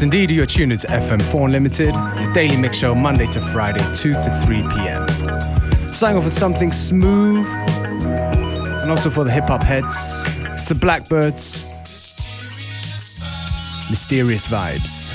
Yes, indeed, you're tuned to FM4 Unlimited, your daily mix show Monday to Friday, 2 to 3 p.m. Starting off with something smooth, and also for the hip hop heads, it's the Blackbyrds. Mysterious vibes.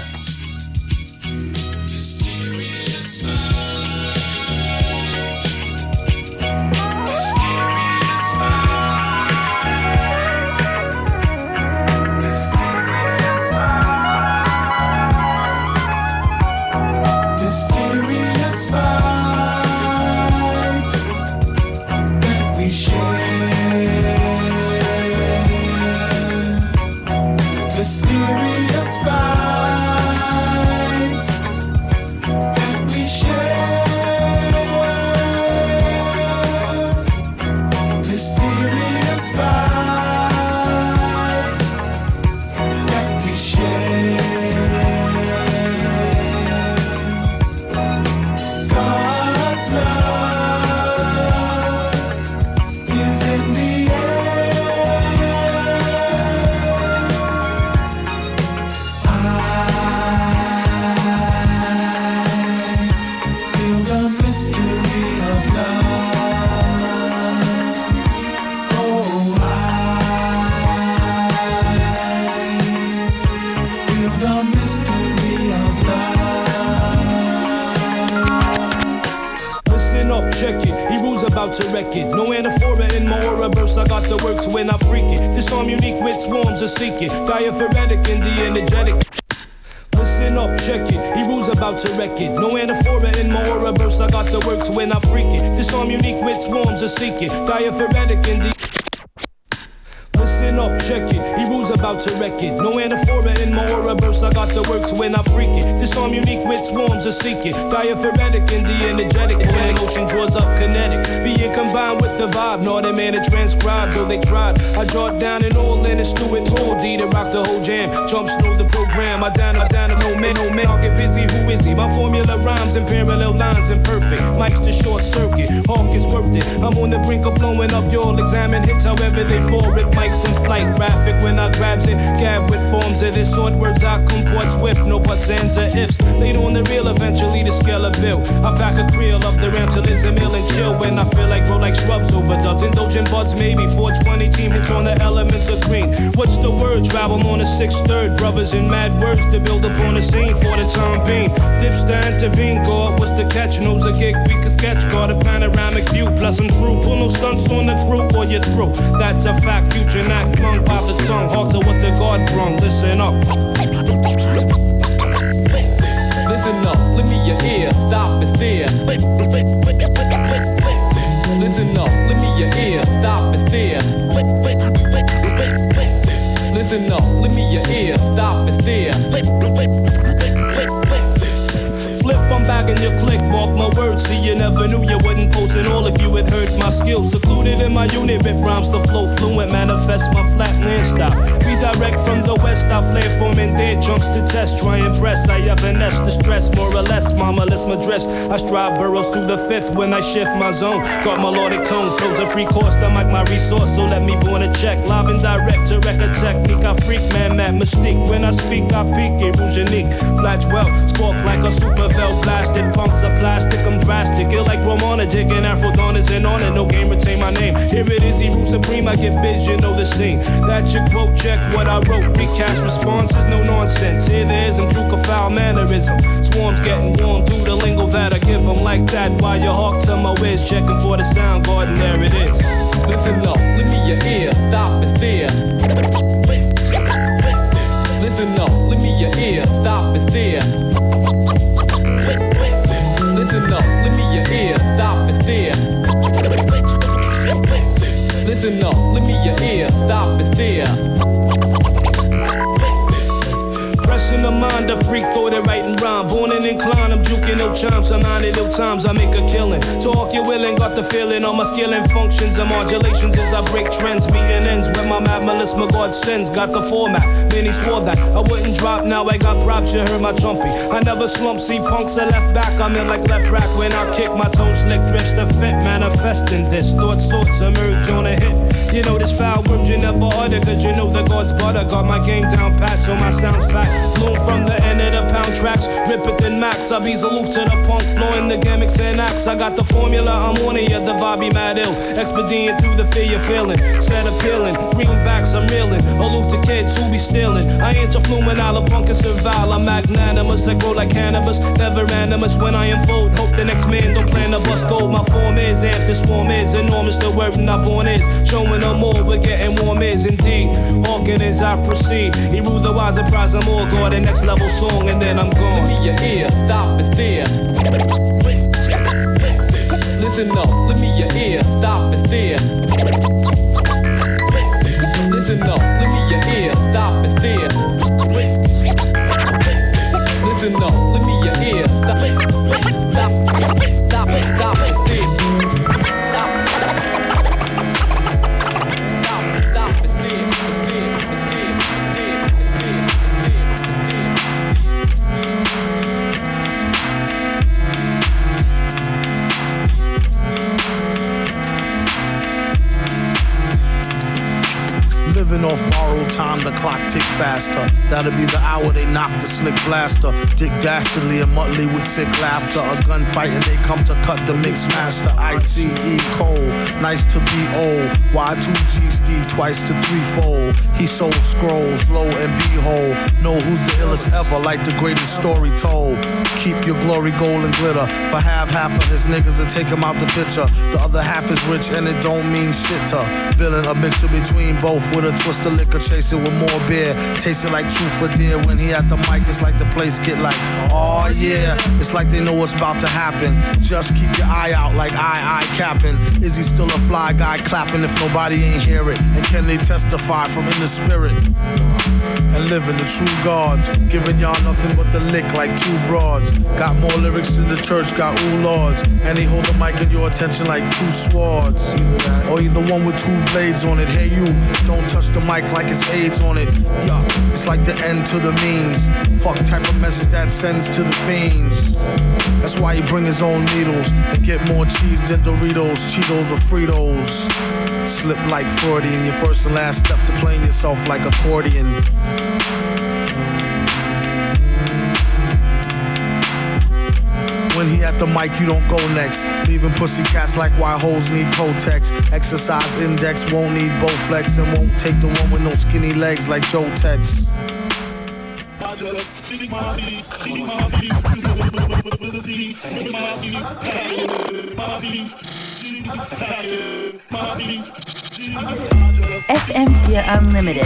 Seek it. No anaphora in my aura burst. I got the works when I freak it. Disarm unique with swarms are seeking. Diaphoretic and the energetic. Listen up, check it. He rules about to wreck it. No anaphora in my aura burst. I got the works when I freak it. Disarm unique with swarms are seeking. Diaphoretic and the energetic. When I freak it. This song unique with swarms of secret, diaphoretic and the energetic. When emotion draws up kinetic. Being combined with the vibe. Not a man to transcribe, though they tried. I it down and all in it, stew it. Told D to rock the whole jam. Jumps through the program. I down, I down, no man, no man. I'll get busy, who is he? My formula rhymes and parallel lines and perfect. Mike's the short circuit. Hawk is worth it. I'm on the brink of blowing up. You'll examine hits however they fall. It Mike's in flight. Graphic when I grabs it. Gab with forms of this sort. Words I comport swift. No buts, ands, or ifs. Later on the real eventually the scale of bill. I back a thrill of the ram till it's a mill and chill when I feel like grow like shrubs over dubs. Indulgent buds, maybe 420 team hits on the elements of green. What's the word? Travel on a sixth third. Brothers in mad words to build upon the scene for the time being. Dips to intervene, go up, what's the catch? Knows a gig we can sketch. Got a panoramic view, plus I'm true. Pull no stunts on the group or you're through. That's a fact, future not flung by the tongue. Hard to the God brung. Listen up. Listen up, lend me your ear, stop and stare. Listen up, lend me your ear, stop and stare. Listen up, lend me your ear, stop and stare Flip on back in your click, Mark my words, see, you never knew you wouldn't post it all if you had heard my skills. Secluded in my unit with rhymes to flow fluent, manifest my flatland style. Redirect from the west, I flare from and jumps to test, try and press. I evanesce the stress, more or less, mama, let's my dress. I strive burrows through the fifth when I shift my zone. Got melodic tones, flows a free course, I mic my resource, so let me born a check. Live and direct to record technique, I freak, man, that mystique. When I speak, I peak, it rouge unique. Flat 12, Scorp like a super felt plastic. Punks are plastic, I'm drastic. Ill like Romana, digging Afro Dawn is in on it. No game, retain my name. Here it is, Eru rule supreme. I get vision, of the scene. That your quote, check what I wrote. Big cash responses, no nonsense. Here there is, I'm true foul mannerism. Swarms getting warm, do the lingo that I give them like that. While you hawk to my whiz, checking for the sound garden, there it is. Listen up, lend me your ear, stop and stare. Listen up, lend me your ear, stop and stare. Stop. Listen up, lend me your ear, stop and stare. Pressing the mind, a freak thought it right and rhyme. Born and inclined, I'm juking no chimes, some 90 new times I make a killing. Talk you willing, got the feeling on my skill and functions and modulations as I break trends, meeting ends with my mad my God sends. Got the format, he swore that I wouldn't drop. Now I got props, you heard my jumpy. I never slump, see punks are left back. I'm in like left rack when I kick my toe slick drifts to fit, manifesting this. Thoughts, thoughts emerge on a hit. You know this foul words you never utter, cause you know the God's butter. Got my game down pat, so my sounds fat. From the end of the pound tracks, rip it then max. I be aloof to the punk, flowing the gimmicks and acts. I got the formula, I'm on it, yeah, the vibe mad ill. Expedient through the fear you're feeling. Set appealing, greenbacks, I'm reeling. Aloof to kids who be stealing. I ain't a fluminal, a punk and survival. I'm magnanimous, I grow like cannabis. Never animus when I unfold. Hope the next man don't plan to bust gold. My form is amp, the swarm is enormous. The word not born is showing no more. We're getting warm is indeed. Hawking as I proceed. He ruled the wise and prize them all. Go the next level song and then I'm gone. Give me your ear, stop and stare. Listen up, let me your ear, stop and stare. Listen up, Living off time, the clock tick faster. That'll be the hour they knock the slick blaster. Dick Dastardly and Muttley with sick laughter. A gunfight and they come to cut the mix master. ICE Cole, nice to be old. Y2G Steve twice to threefold. He sold scrolls, low and behold. Know who's the illest ever, like the greatest story told. Keep your glory gold and glitter. For half, half of his niggas to take him out the picture. The other half is rich and it don't mean shit to. Villain, a mixture between both with a twist of liquor, chasing with more beer. Tasting like truth for dear. When he at the mic, it's like the place get like, oh yeah. It's like they know what's about to happen. Just keep your eye out like I, I capping. Is he still a fly guy clapping if nobody ain't hear it? And can they testify from in the spirit? And living the true gods, giving y'all nothing but the lick like two broads. Got more lyrics than the church, got ooh lords. And he hold the mic in your attention like two swords. Or either one with two blades on it. Hey you, don't touch the mic like it's AIDS on it. Yuck, it's like the end to the means. Fuck type of message that sends to the fiends. That's why he bring his own needles and get more cheese than Doritos, Cheetos, or Fritos. Slip like Freudian, your first and last step to playing yourself like accordion. When he at the mic, you don't go next. Leaving pussy cats like why hoes need Kotex. Exercise index won't need Bowflex and won't take the one with no skinny legs like Joe Tex. FM4 Unlimited.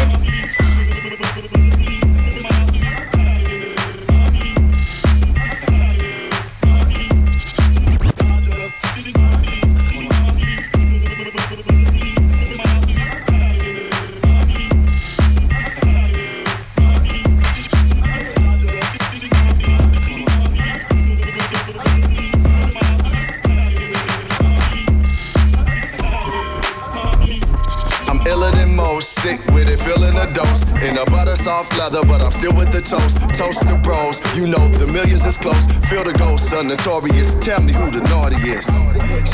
Sick with it, feeling a dose. In a butter soft leather, but I'm still with the toast. Toast to bros, you know the millions is close. Feel the ghost, son, notorious. Tell me who the naughtiest.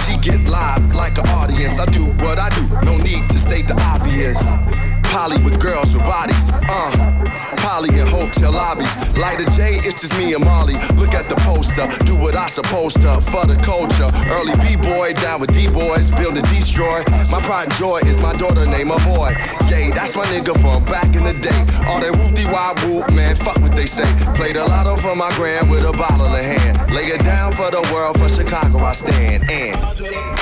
She get live like an audience. I do what I do, no need to state the obvious. Polly with girls with bodies, uh. Polly in hotel lobbies. Light a J, it's just me and Molly. Look at the poster, do what I supposed to for the culture. Early B-boy down with D-boys, build and destroy. My pride and joy is my daughter, name a boy. Yay, that's my nigga from back in the day. All that whoop wop whoop, man, fuck what they say. Played a lotto for my grand with a bottle in hand. Lay it down for the world, for Chicago I stand. And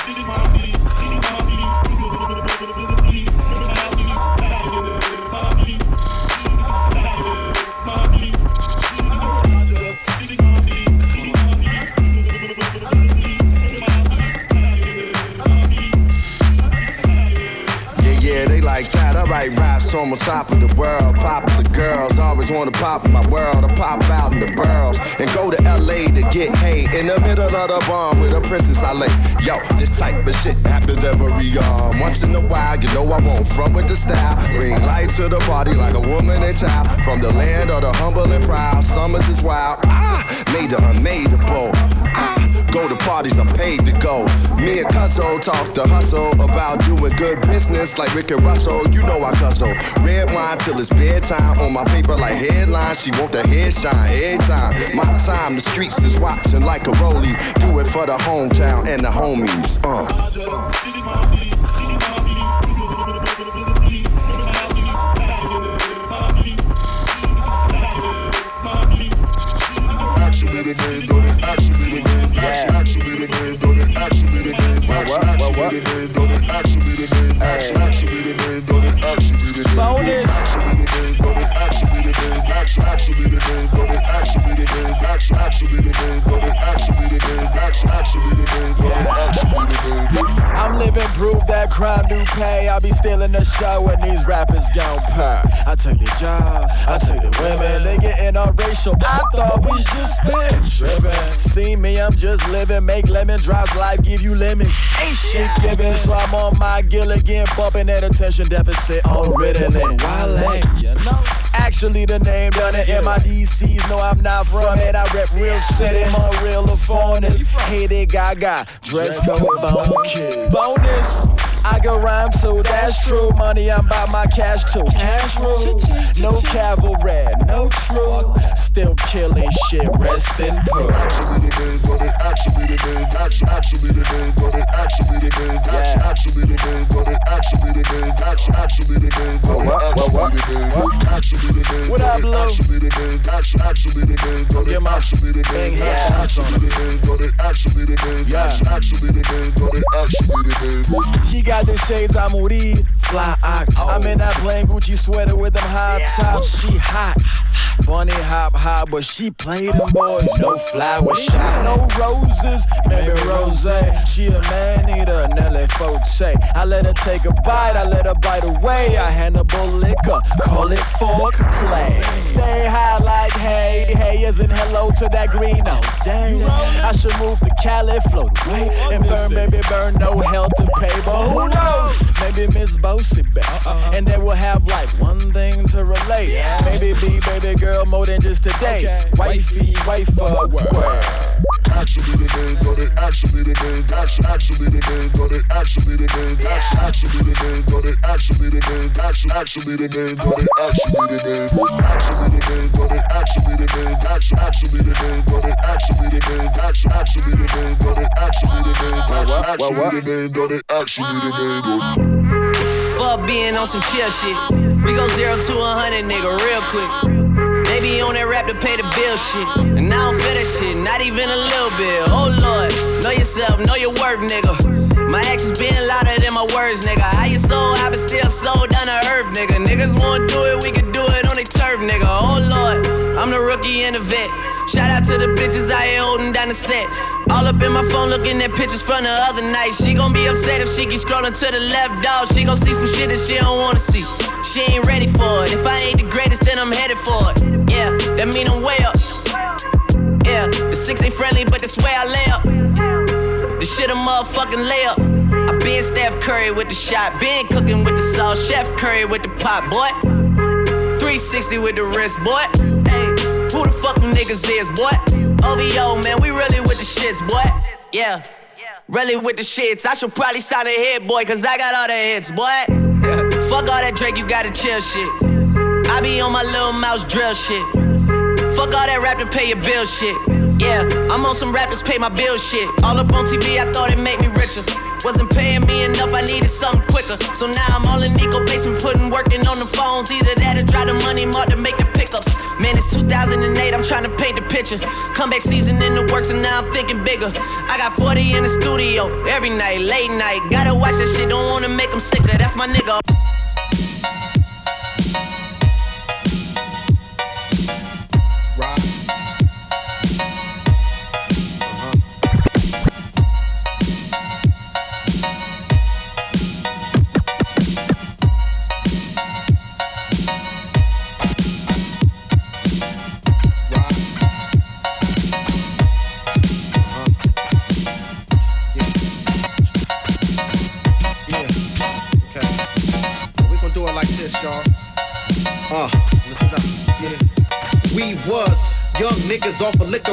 write raps, so I'm on top of the world. Pop the girls always wanna pop in my world. I pop out in the burls and go to LA to get hay in the middle of the bomb with a princess I lay. Yo, this type of shit happens every um once in a while. You know I won't front with the style. Bring light to the party like a woman and child. From the land of the humble and proud, summers is wild. Ah, made the unmadeable. Ah, go to parties I'm paid to go. Me and Cuzzo talk the hustle about doing good business like Rick and Russell. You know I guzzle red wine till it's bedtime on my paper like headlines. She want the head shine every time. My time, the streets is watching like a rollie. Do it for the hometown and the homies. Uh. Pay. I be stealing the show when these rappers gon' pay. I take the job, I take the women. They getting all racial. I thought we just been tripping. See me, I'm just living. Make lemon drops, life give you lemons. Ain't shit given, so I'm on my Gilligan, bumping that attention deficit on Ritalin. Wale, you know. Actually, the name done it. MIDCs no, I'm not from it. I rep real city, more real foreigners. Hated Gaga, dress code bone kids. Bonus. I can rhyme too, that's true. Money, I'm by my cash too. Cash rule, no cavalry, no true. Still killing shit, rest in peace. Actually the name, go actually actually, actually the name, go to actually the name, actually, actually the name, go to actually the name, actually, actually the name, go to actually the name, actually the name, What up, Lou? actually the name, actually, actually the name, go to my actually the name, here. actually, actually the name, go to actually the name, actually, actually the name, go to actually the name. She got the shades, I'm Uri. Fly ock. I'm in that plain Gucci sweater with them high tops. She hot. Bunny hop high, but she play them boys. No flower shot. No roses, maybe rose. She a man eater, Nelly Forte. I let her take a bite, I let her bite away. I Hannibal liquor, call it fork play. Stay high like hey, hey isn't hello to that green. Oh, dang. I should move to Cali, float away, and burn, baby, burn. No hell to pay, but who knows? Maybe Miss Bossy best, and then we'll have like one thing to relate. Maybe be baby girl more than just today. Wifey, wife, word. Actually the name, to actually the name, actually, actually the name, to actually the name, actually, actually the name, to actually the name, actually, actually the name, to actually the name, actually the name, to actually the name, actually, actually the name, to actually the name, actually, actually the name, to actually the name, actually, the name, to actually the name. Fuck being on some chill shit. We go zero to a hundred, nigga, real quick. On that rap to pay the bill shit. And I don't feel that shit, not even a little bit. Oh lord, know yourself, know your worth, nigga. My actions being louder than my words, nigga. How you so high but still sold down to earth, nigga. Niggas won't do it, we can do it on their turf, nigga. Oh lord, I'm the rookie and the vet. Shout out to the bitches I ain't holding down the set. All up in my phone looking at pictures from the other night. She gon' be upset if she keep scrolling to the left, dog. She gon' see some shit that she don't wanna see. She ain't ready for it. If I ain't the greatest, then I'm headed for it. Yeah, that mean I'm way up. Yeah, the six ain't friendly, but that's where I lay up. The shit a motherfucking layup. I been Steph Curry with the shot, been cooking with the sauce, Chef Curry with the pot, boy. 360 with the wrist, boy. Hey, who the fuck them niggas is, boy? OVO, man, we really with the shits, boy. Yeah, really with the shits. I should probably sign a hit, boy, cause I got all the hits, boy. fuck all that Drake, you gotta chill shit. I be on my little mouse drill shit. Fuck all that rap to pay your bill shit. Yeah, I'm on some rappers pay my bill shit. All up on TV, I thought it made me richer. Wasn't paying me enough, I needed something quicker. So now I'm all in Nico basement, putting working on the phones. Either that or drive the money mark to make the pickups. Man, it's 2008, I'm trying to paint the picture. Comeback season in the works, and now I'm thinking bigger. I got 40 in the studio every night, late night. Gotta watch that shit, don't wanna make them sicker. That's my nigga.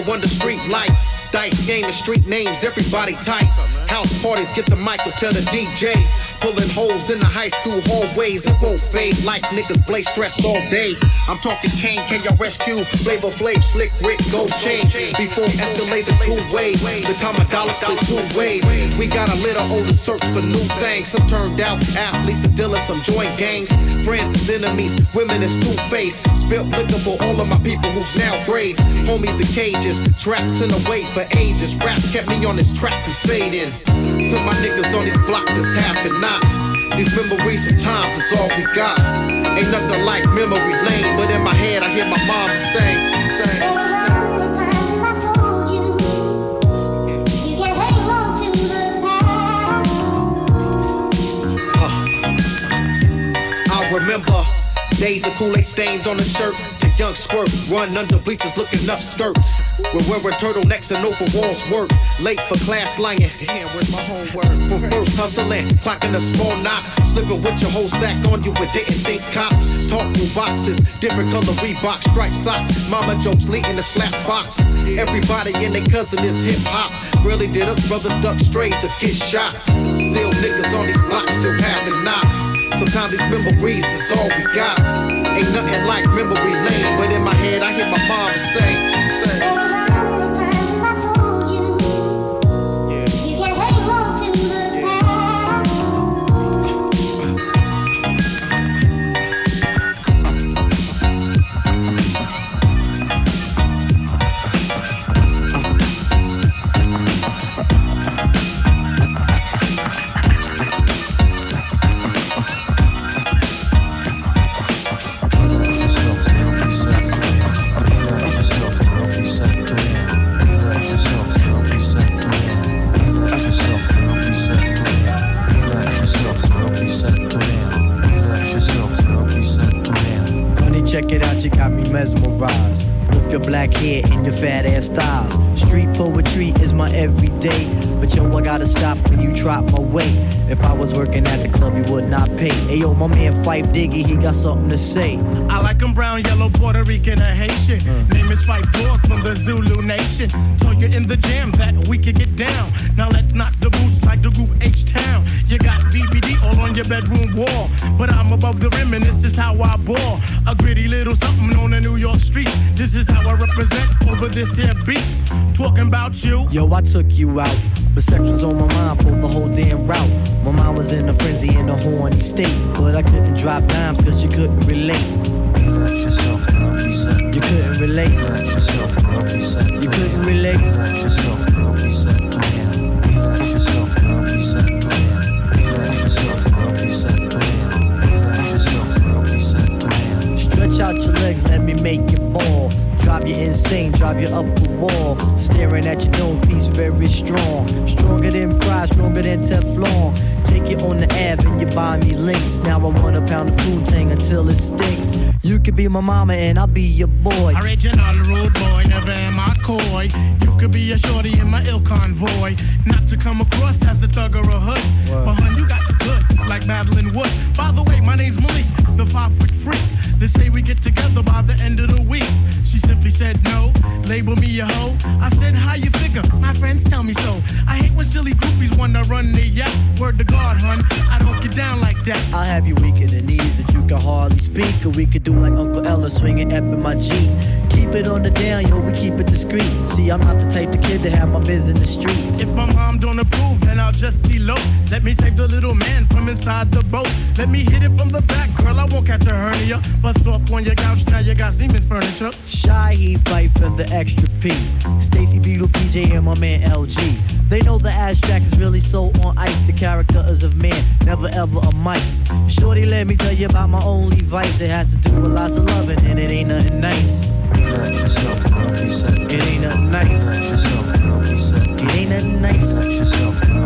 Under street lights. Dice game and street names, everybody tight. House parties, get the mic or tell the DJ. Pulling holes in the high school hallways, it won't fade like niggas play stress all day. I'm talking Kane, rescue? Flavor Flav, Slick Rick, Gold Chain. Before escalates two ways, the time a dollar split two ways. We got a little older search for new things. Some turned out athletes and dealers, some joint gangs. Friends is enemies, women is two face. Spilt liquor for all of my people who's now brave. Homies in cages, traps in the wait for ages. Rap kept me on this track from fading. Niggas on these blocks that's half and not. These memories sometimes is all we got. Ain't nothing like memory lane, but in my head I hear my mom say, say, I remember days of Kool-Aid stains on the shirt young squirt, run under bleachers looking up skirts. We're wearing turtlenecks and overalls work. Late for class lying. Damn, where's my homework? From first hustling, clocking a small knot, slipping with your whole sack on you, but didn't think cops. Talk through boxes, different color Reebok striped socks. Mama jokes leading the slap box. Everybody and their cousin is hip hop. Really did us brothers duck strays or get shot. Still niggas on these blocks still having not. Sometimes these memories is all we got. Ain't nothing like memory lane, but in my head I hear my mom say, say. Gotta stop when you drop my weight. If I was working at the club, you would not pay. Hey yo, my man Fife Diggy, he got something to say. I like 'em brown, yellow, Puerto Rican, or Haitian. Mm. Name is Fight Dog from the Zulu Nation. Told you in the jam that we could get down. Now let's knock the boots like the group H Town. You got BBD all on your bedroom wall. But I'm above the rim and this is how I ball. A gritty little something on the New York street. This is how I represent over this here beat. Talking about you. Yo, I took you out. But sex was on my mind for the whole damn route. My mind was in a frenzy in a horny state. But I couldn't drop dimes cause you couldn't relate. Relax yourself, girl, please set You couldn't relate. Relax yourself, girl, please You couldn't relate. Relax yourself, girl, please Relax yourself, girl, please Relax yourself, girl, please Relax yourself, girl, please Stretch out your legs, let me make you fall. Drive you insane, drive you up the wall. Staring at your own piece, very strong. Stronger than pride, stronger than Teflon. Take you on the Ave and you buy me links. Now I want a pound of Poontang until it stinks. You could be my mama and I'll be your boy. Original rude boy, never am I coy. You could be a shorty in my ill convoy. Not to come across as a thug or a hood. But hun, you got the goods, like Madeline Wood. By the way, my name's Malik, the five foot freak. They say we get together by the end of the week. She simply said no, label me a hoe. I said, how you figure? My friends tell me so. I hate when silly groupies wanna run the yap. Word to God, hun, I don't get down like that. I'll have you weak in the knees that you can hardly speak. Or we could do like Uncle Ella swinging up in my Jeep. Keep it on the down, yo, we keep it discreet. See, I'm not the type of kid to have my biz in the streets. If my mom don't approve, then I'll just elope. Let me save the little man from inside the boat. Let me hit it from the back, girl. I won't catch a hernia. Bust off on your couch, now you got Siemens furniture. Shy, he fight for the extra P. Stacy Beetle, PJ, and my man LG. They know the ass track is really so on ice. The character is of man, never ever a mice. Shorty, let me tell you about my only vice. It has to do with lots of loving, and it ain't nothing nice. Yourself, girl, please set It ain't nothing nice. Yourself, girl, please set It ain't nothing nice.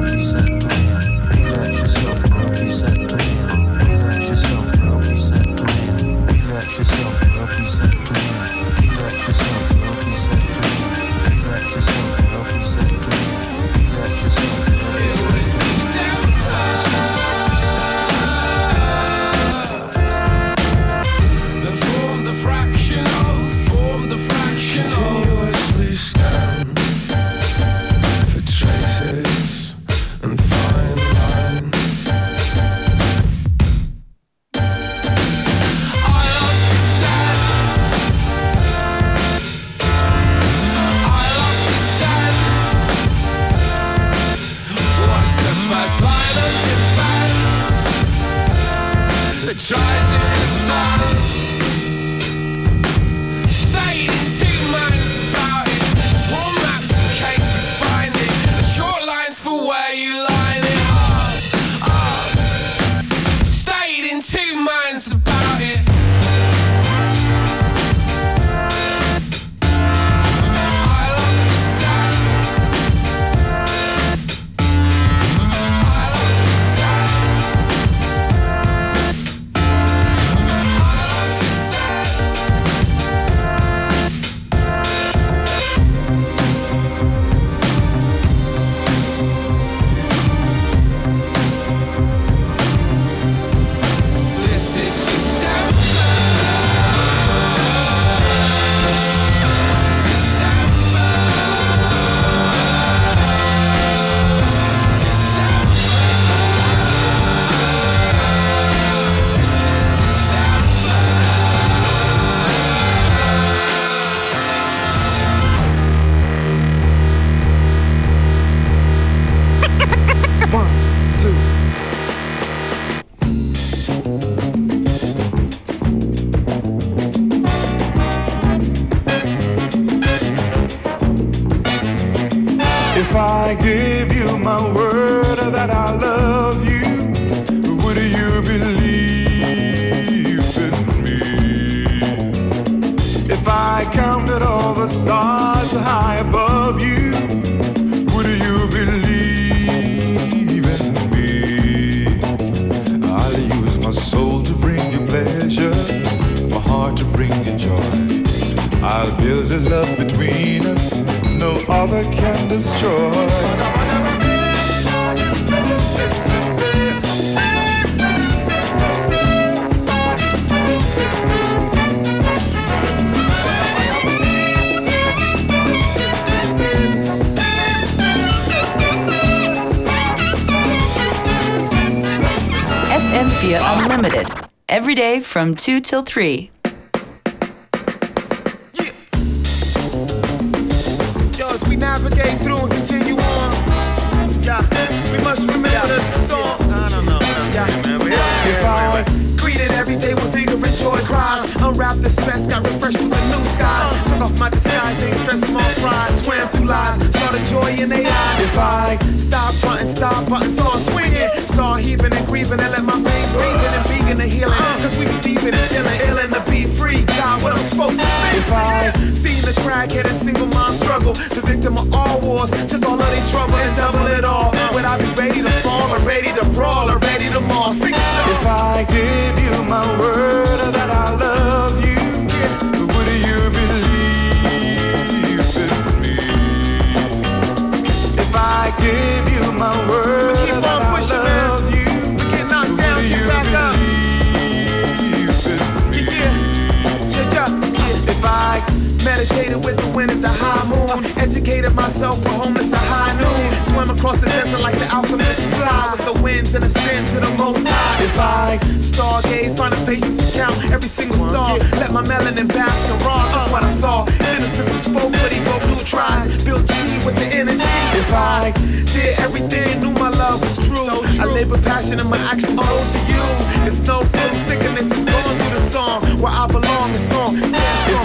FM4 Unlimited. Every day from 2 till 3. Yo, as we navigate through and continue on, yeah, we must remember the song. I don't know. Yeah, man, we If I greeted every day with vigor and joy cries. Unwrapped the stress, got refreshed with the new skies. Uh. Took off my disguise, ain't stress small fries. Swam through lies, saw the joy in their eyes. If I stop fronting, stop button, start swinging, start heaving and grieving, and let my pain breathing and vegan and healing. Uh. Cause we be deep in it, dealing, ill and to be free. God, what I'm supposed to be. If I seen the crackhead and single mom struggle, the victim of all wars, took all of their trouble and double it all. Would I be ready to fall or ready to brawl or ready to maul? Sing it. If I give you my word that I love you, would you believe in me? If I give With the wind at the high moon. Educated myself for homeless at high noon. Swam across the desert like the alchemist. Fly with the winds and ascend to the most high. If I stargaze, find a patience to count every single star. Let my melanin bask and to what I saw. Cynicism spoke, but evoked new tries. Built G with the energy. If I did everything, knew my love was true. I live with passion and my actions owe to you. It's no flu, sickness is going through the song. Where I belong, it's on. If.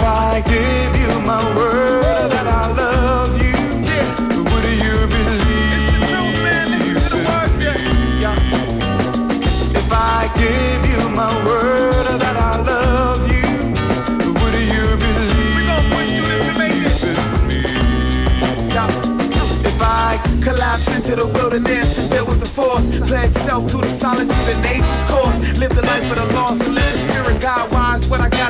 I give you my word that I love you,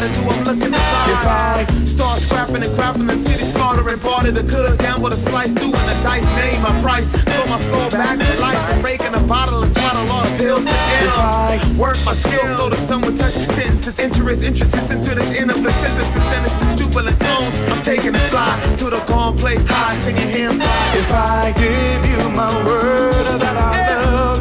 gotta do, I'm looking to If I Start scrapping and grabbing the city, slaughtering part of the goods. Gamble the slice, doing the dice, name my price. Sold my soul back to life. I'm breaking a bottle and swallow all the pills to If I Work my skills so the sun would touch sentences, interest, interests into this inner synthesis, and it's just jubilant tones. I'm taking a fly to the gone place high, singing hymns. if I give you my word that I love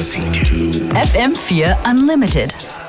FM4 Unlimited.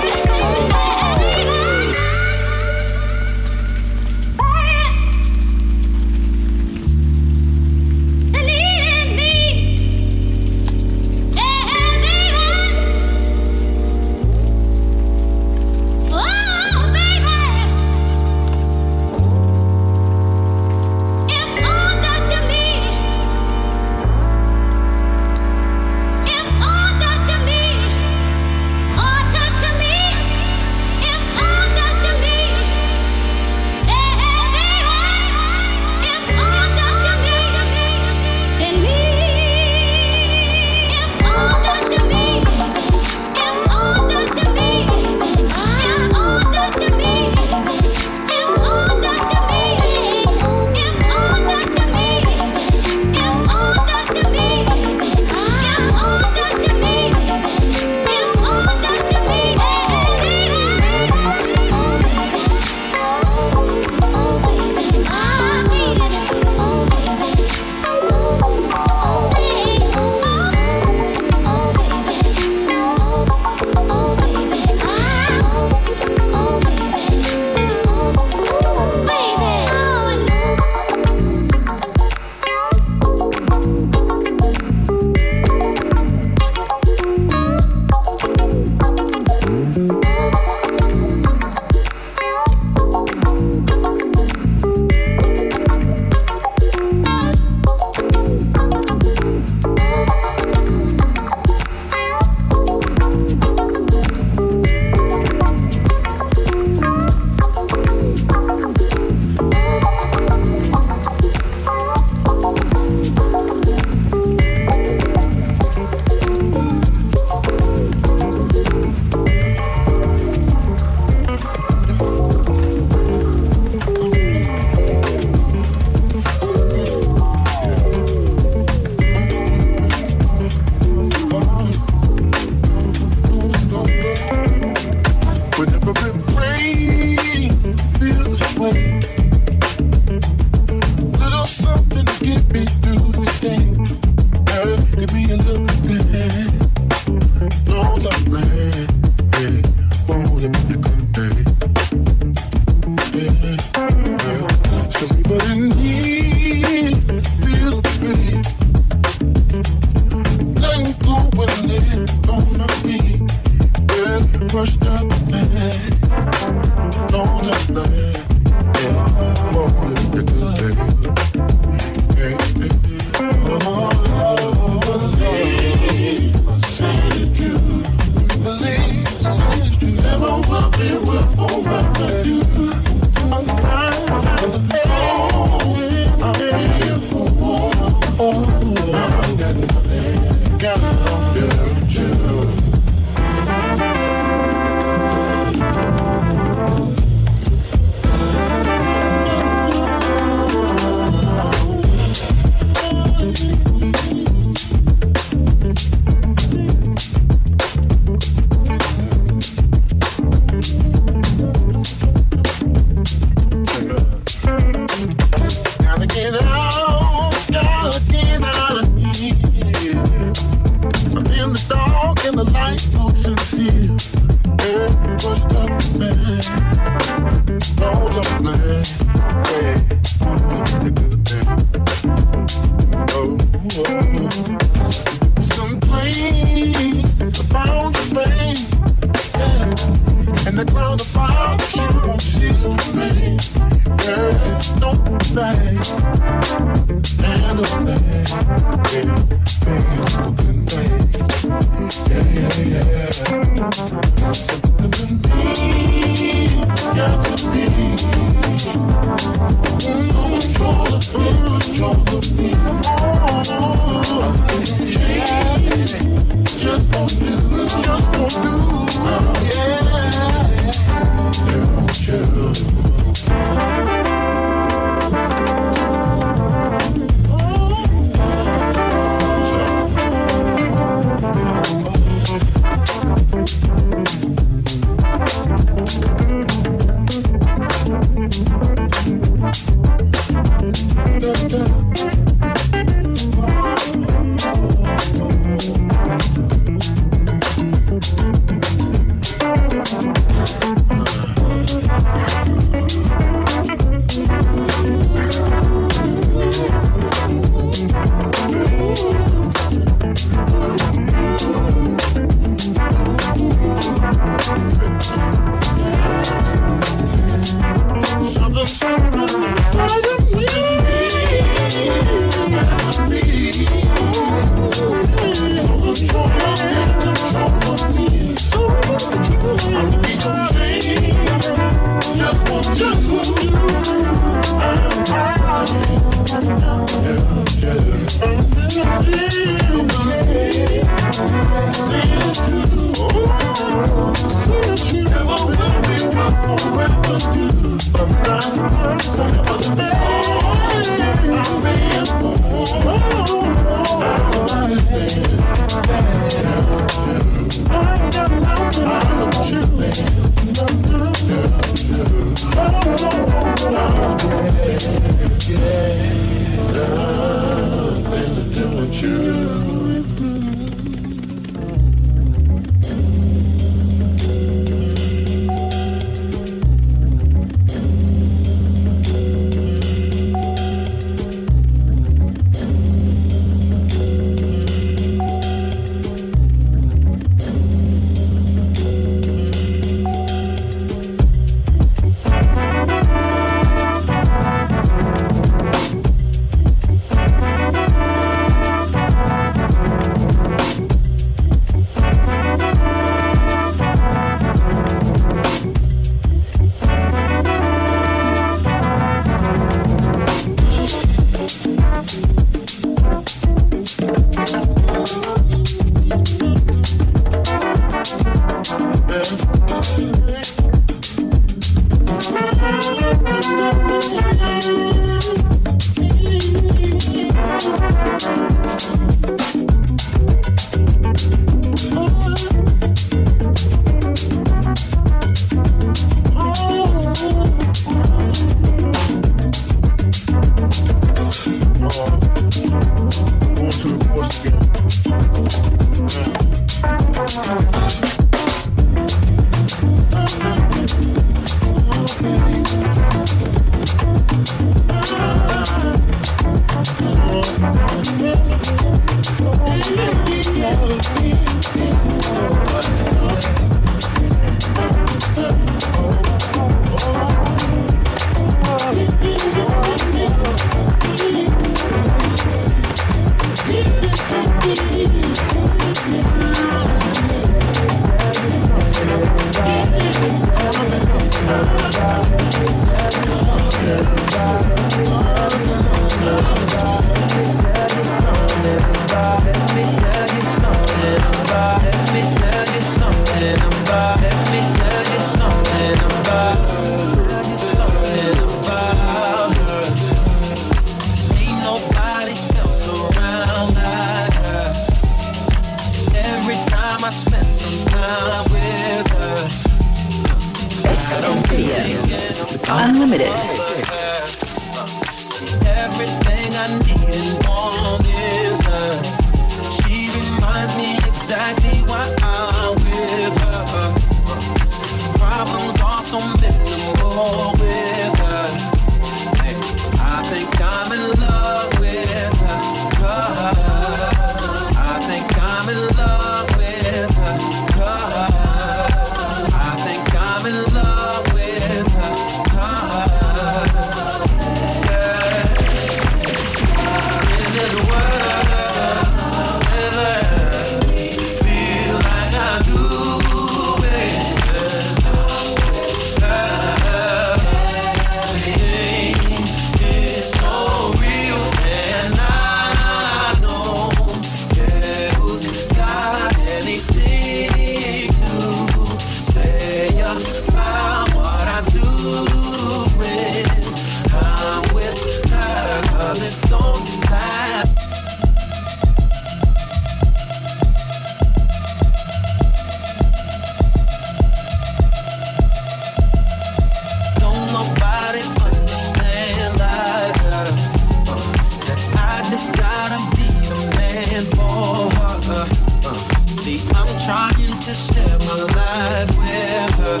to share my life with her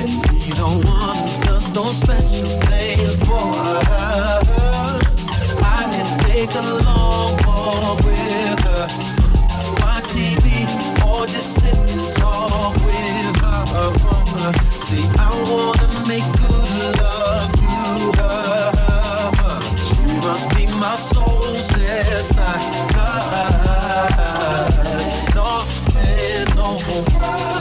and be the one who does those special things for her. I can take a long walk with her, watch TV or just sit and talk with her. See, I wanna make good love to her. She must be my soul's destined asshole.